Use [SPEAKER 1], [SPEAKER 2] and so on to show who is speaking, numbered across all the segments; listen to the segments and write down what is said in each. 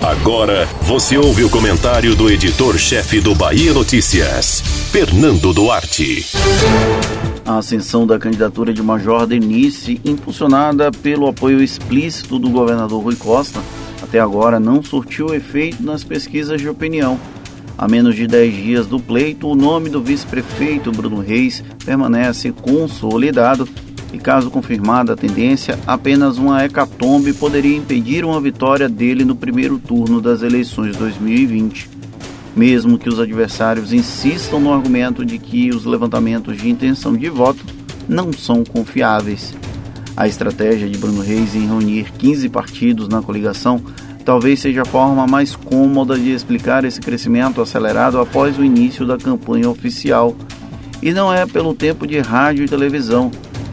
[SPEAKER 1] Agora você ouve o comentário do editor-chefe do Bahia Notícias, Fernando Duarte.
[SPEAKER 2] A ascensão da candidatura de Major Denise, impulsionada pelo apoio explícito do governador Rui Costa, até agora não surtiu efeito nas pesquisas de opinião. A menos de 10 dias do pleito, o nome do vice-prefeito Bruno Reis permanece consolidado e, caso confirmada a tendência, apenas uma hecatombe poderia impedir uma vitória dele no primeiro turno das eleições de 2020. Mesmo que os adversários insistam no argumento de que os levantamentos de intenção de voto não são confiáveis. A estratégia de Bruno Reis em reunir 15 partidos na coligação talvez seja a forma mais cômoda de explicar esse crescimento acelerado após o início da campanha oficial. E não é pelo tempo de rádio e televisão.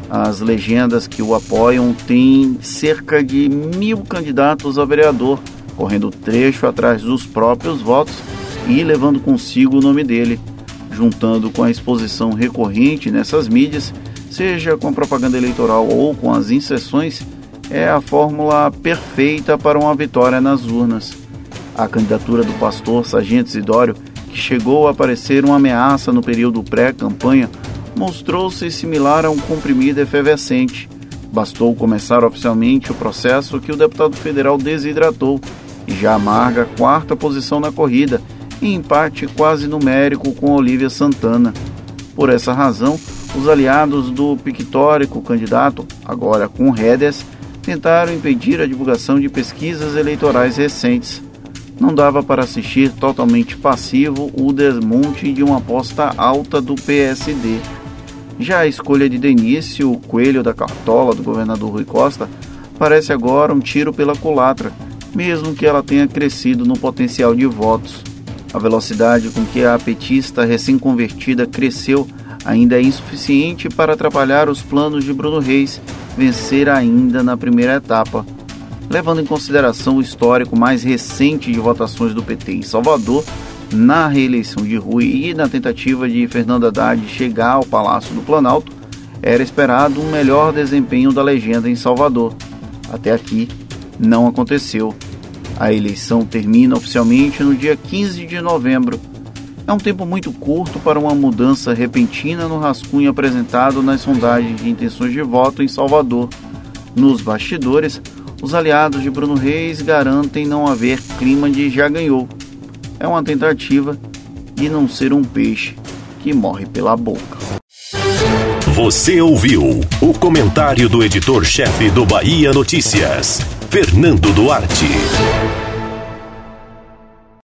[SPEAKER 2] As legendas que o apoiam têm cerca de mil candidatos a vereador, correndo trecho atrás dos próprios votos e levando consigo o nome dele, juntando com a exposição recorrente nessas mídias seja com a propaganda eleitoral ou com as inserções, é a fórmula perfeita para uma vitória nas urnas. A candidatura do pastor Sargento Isidório, que chegou a parecer uma ameaça no período pré-campanha, mostrou-se similar a um comprimido efervescente. Bastou começar oficialmente o processo que o deputado federal desidratou e já amarga a quarta posição na corrida, em empate quase numérico com Olívia Santana. Por essa razão, os aliados do pictórico candidato, agora com rédeas, tentaram impedir a divulgação de pesquisas eleitorais recentes. Não dava para assistir totalmente passivo o desmonte de uma aposta alta do PSD. Já a escolha de Denise, o coelho da cartola do governador Rui Costa, parece agora um tiro pela culatra, mesmo que ela tenha crescido no potencial de votos. A velocidade com que a petista recém-convertida cresceu ainda é insuficiente para atrapalhar os planos de Bruno Reis vencer ainda na primeira etapa. Levando em consideração o histórico mais recente de votações do PT em Salvador, na reeleição de Rui e na tentativa de Fernando Haddad chegar ao Palácio do Planalto, era esperado um melhor desempenho da legenda em Salvador. Até aqui, não aconteceu. A eleição termina oficialmente no dia 15 de novembro é um tempo muito curto para uma mudança repentina no rascunho apresentado nas sondagens de intenções de voto em Salvador. Nos bastidores, os aliados de Bruno Reis garantem não haver clima de já ganhou. É uma tentativa de não ser um peixe que morre pela boca.
[SPEAKER 1] Você ouviu o comentário do editor-chefe do Bahia Notícias, Fernando Duarte.